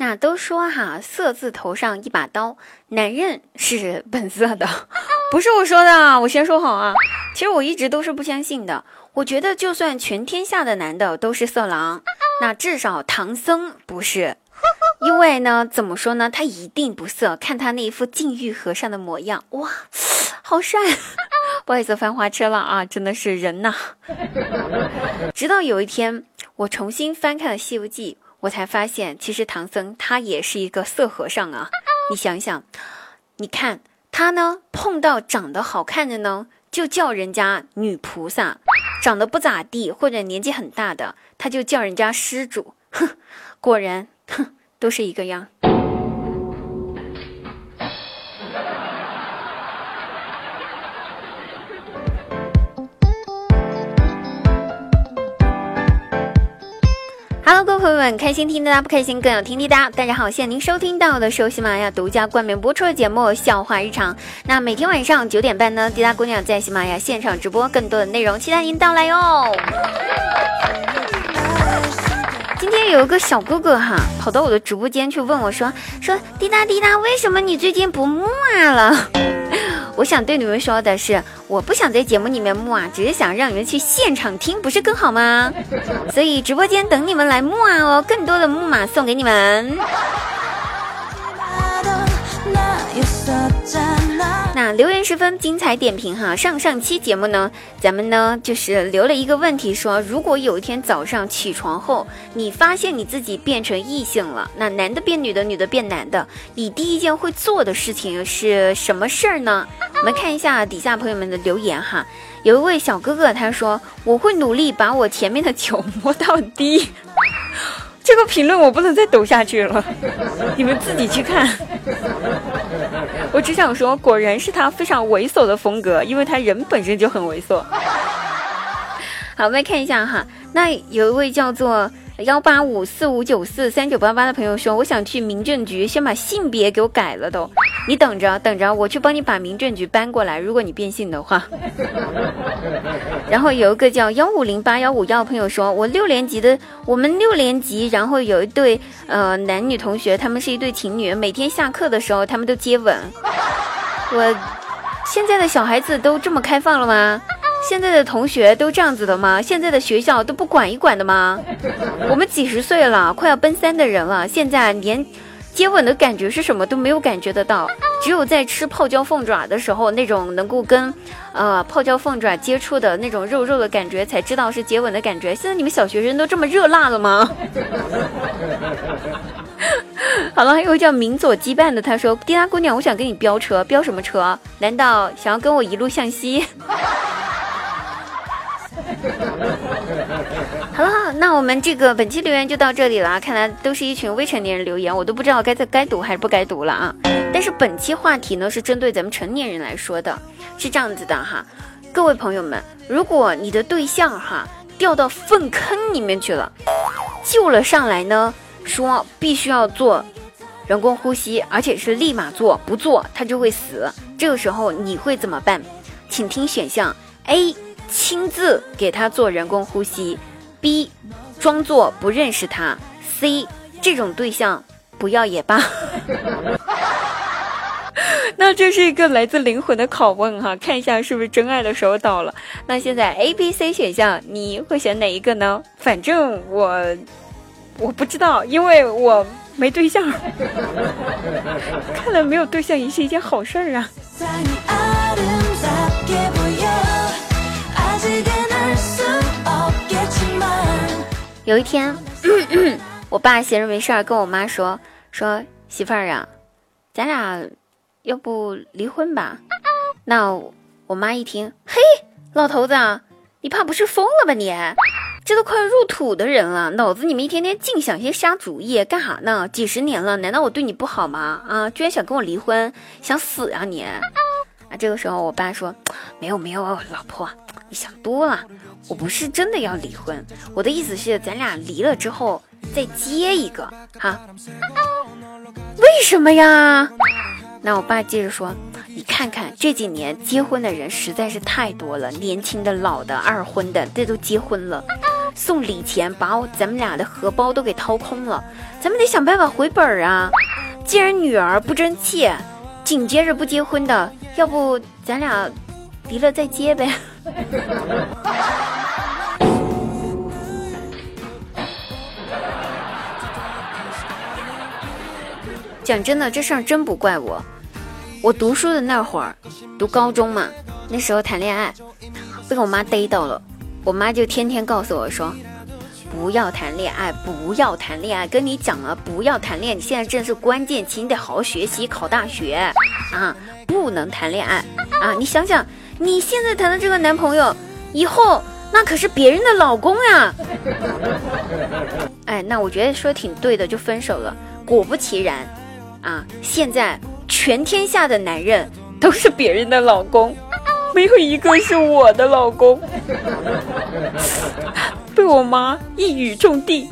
那都说哈，色字头上一把刀，男人是本色的，不是我说的啊，我先说好啊。其实我一直都是不相信的，我觉得就算全天下的男的都是色狼，那至少唐僧不是，因为呢，怎么说呢，他一定不色，看他那一副禁欲和尚的模样，哇，好帅！不好意思，翻花车了啊，真的是人呐。直到有一天，我重新翻看了《西游记》。我才发现，其实唐僧他也是一个色和尚啊！你想想，你看他呢，碰到长得好看的呢，就叫人家女菩萨；长得不咋地或者年纪很大的，他就叫人家施主。哼，果然，哼，都是一个样。Hello，各位朋友们，开心听滴答，不开心更有听滴答。大家好，现在您收听到的是由喜马拉雅独家冠名播出的节目《笑话日常》。那每天晚上九点半呢，滴答姑娘在喜马拉雅现场直播更多的内容，期待您到来哟。今天有一个小哥哥哈，跑到我的直播间去问我说：“说滴答滴答，为什么你最近不木啊了？”我想对你们说的是，我不想在节目里面木啊，只是想让你们去现场听，不是更好吗？所以直播间等你们来木啊哦，更多的木马送给你们。留言十分精彩点评哈，上上期节目呢，咱们呢就是留了一个问题，说如果有一天早上起床后，你发现你自己变成异性了，那男的变女的，女的变男的，你第一件会做的事情是什么事儿呢？我们看一下底下朋友们的留言哈，有一位小哥哥他说，我会努力把我前面的球摸到低。这个评论我不能再读下去了，你们自己去看。我只想说，果然是他非常猥琐的风格，因为他人本身就很猥琐。好，我们来看一下哈，那有一位叫做。幺八五四五九四三九八八的朋友说：“我想去民政局，先把性别给我改了都。你等着，等着，我去帮你把民政局搬过来。如果你变性的话。”然后有一个叫幺五零八幺五幺的朋友说：“我六年级的，我们六年级，然后有一对呃男女同学，他们是一对情侣，每天下课的时候他们都接吻。我现在的小孩子都这么开放了吗？”现在的同学都这样子的吗？现在的学校都不管一管的吗？我们几十岁了，快要奔三的人了，现在连接吻的感觉是什么都没有感觉得到，只有在吃泡椒凤爪的时候，那种能够跟呃泡椒凤爪接触的那种肉肉的感觉，才知道是接吻的感觉。现在你们小学生都这么热辣了吗？好了，还有叫明左羁绊的，他说：“滴答姑娘，我想跟你飙车，飙什么车？难道想要跟我一路向西？” 好了，那我们这个本期留言就到这里了。看来都是一群未成年人留言，我都不知道该在该读还是不该读了啊。但是本期话题呢是针对咱们成年人来说的，是这样子的哈。各位朋友们，如果你的对象哈掉到粪坑里面去了，救了上来呢，说必须要做人工呼吸，而且是立马做，不做他就会死。这个时候你会怎么办？请听选项 A。亲自给他做人工呼吸，B，装作不认识他，C，这种对象不要也罢。那这是一个来自灵魂的拷问哈，看一下是不是真爱的时候到了。那现在 A、B、C 选项你会选哪一个呢？反正我我不知道，因为我没对象。看来没有对象也是一件好事儿啊。有一天，我爸闲着没事儿跟我妈说：“说媳妇儿啊，咱俩要不离婚吧？”那我妈一听，嘿，老头子，你怕不是疯了吧你？这都快入土的人了，脑子里面一天天净想些瞎主意，干哈呢？几十年了，难道我对你不好吗？啊，居然想跟我离婚，想死啊你！啊，这个时候我爸说：“没有没有，老婆，你想多了。”我不是真的要离婚，我的意思是咱俩离了之后再接一个哈。为什么呀？那我爸接着说，你看看这几年结婚的人实在是太多了，年轻的、老的、二婚的，这都结婚了。送礼钱把我咱们俩的荷包都给掏空了，咱们得想办法回本儿啊！既然女儿不争气，紧接着不结婚的，要不咱俩离了再结呗？讲真的，这事儿真不怪我。我读书的那会儿，读高中嘛，那时候谈恋爱，被我妈逮到了。我妈就天天告诉我说：“不要谈恋爱，不要谈恋爱，跟你讲了，不要谈恋爱。你现在正是关键期，你得好好学习，考大学啊，不能谈恋爱啊！你想想，你现在谈的这个男朋友，以后那可是别人的老公呀！哎，那我觉得说挺对的，就分手了。果不其然，啊，现在全天下的男人都是别人的老公。”没有一个是我的老公，被我妈一语中的。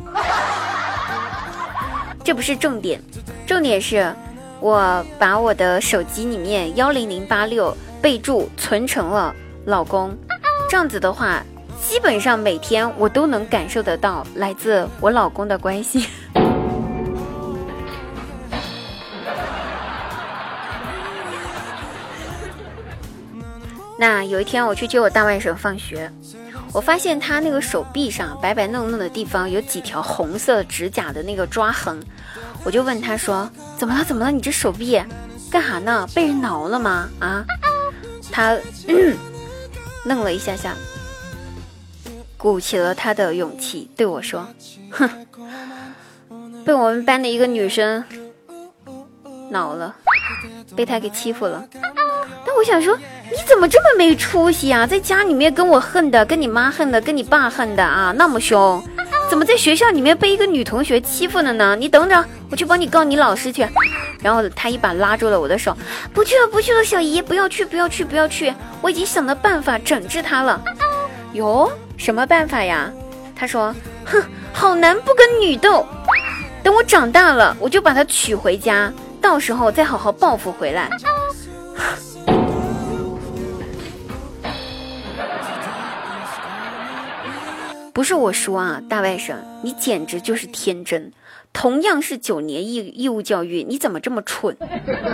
这不是重点，重点是，我把我的手机里面幺零零八六备注存成了老公，这样子的话，基本上每天我都能感受得到来自我老公的关心。那有一天我去接我大外甥放学，我发现他那个手臂上白白嫩嫩的地方有几条红色指甲的那个抓痕，我就问他说：“怎么了？怎么了？你这手臂干哈呢？被人挠了吗？”啊，他 愣了一下下，鼓起了他的勇气对我说：“哼，被我们班的一个女生恼了，被他给欺负了。”但我想说。你怎么这么没出息啊？在家里面跟我恨的，跟你妈恨的，跟你爸恨的啊，那么凶，怎么在学校里面被一个女同学欺负了呢？你等着，我去帮你告你老师去。然后他一把拉住了我的手，不去了，不去了，小姨，不要去，不要去，不要去，我已经想到办法整治他了。哟，什么办法呀？他说，哼，好男不跟女斗，等我长大了，我就把他娶回家，到时候再好好报复回来。不是我说啊，大外甥，你简直就是天真。同样是九年义义务教育，你怎么这么蠢？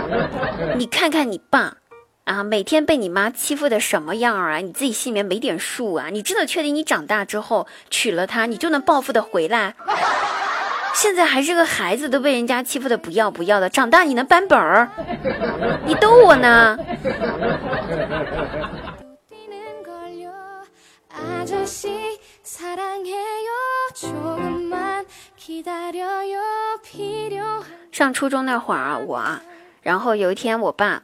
你看看你爸，啊，每天被你妈欺负的什么样啊？你自己心里面没点数啊？你真的确定你长大之后娶了她，你就能报复的回来？现在还是个孩子，都被人家欺负的不要不要的，长大你能扳本儿？你逗我呢？上初中那会儿，我啊，然后有一天我爸，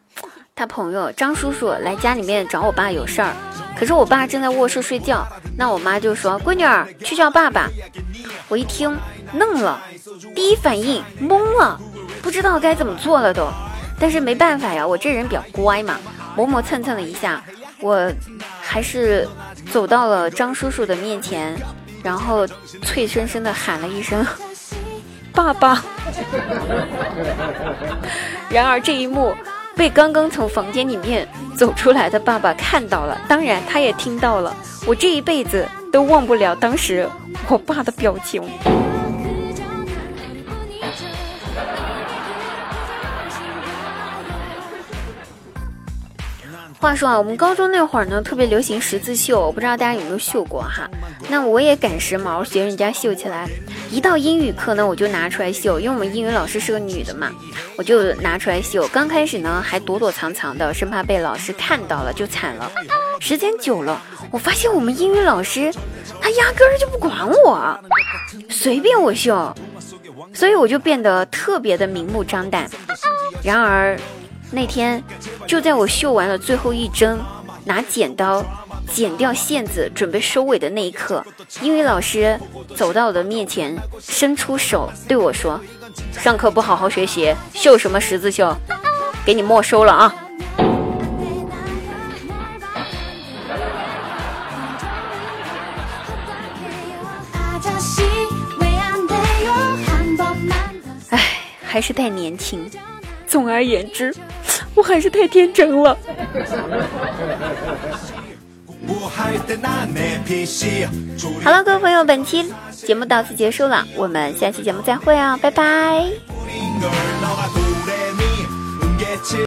他朋友张叔叔来家里面找我爸有事儿，可是我爸正在卧室睡觉，那我妈就说：“闺女儿，去叫爸爸。”我一听愣了，第一反应懵了，不知道该怎么做了都，但是没办法呀，我这人比较乖嘛，磨磨蹭蹭了一下，我还是走到了张叔叔的面前。然后脆生生的喊了一声“爸爸”，然而这一幕被刚刚从房间里面走出来的爸爸看到了，当然他也听到了。我这一辈子都忘不了当时我爸的表情。话说啊，我们高中那会儿呢，特别流行十字绣，我不知道大家有没有绣过哈。那我也赶时髦，学人家绣起来。一到英语课呢，我就拿出来绣，因为我们英语老师是个女的嘛，我就拿出来绣。刚开始呢，还躲躲藏藏的，生怕被老师看到了就惨了。时间久了，我发现我们英语老师他压根儿就不管我，随便我绣，所以我就变得特别的明目张胆。然而。那天，就在我绣完了最后一针，拿剪刀剪掉线子，准备收尾的那一刻，英语老师走到我的面前，伸出手对我说：“上课不好好学习，绣什么十字绣？给你没收了啊！” 哎，还是太年轻。总而言之。我还是太天真了。好了各位朋友本期节目到此结束了我们下期节目再会哦拜拜。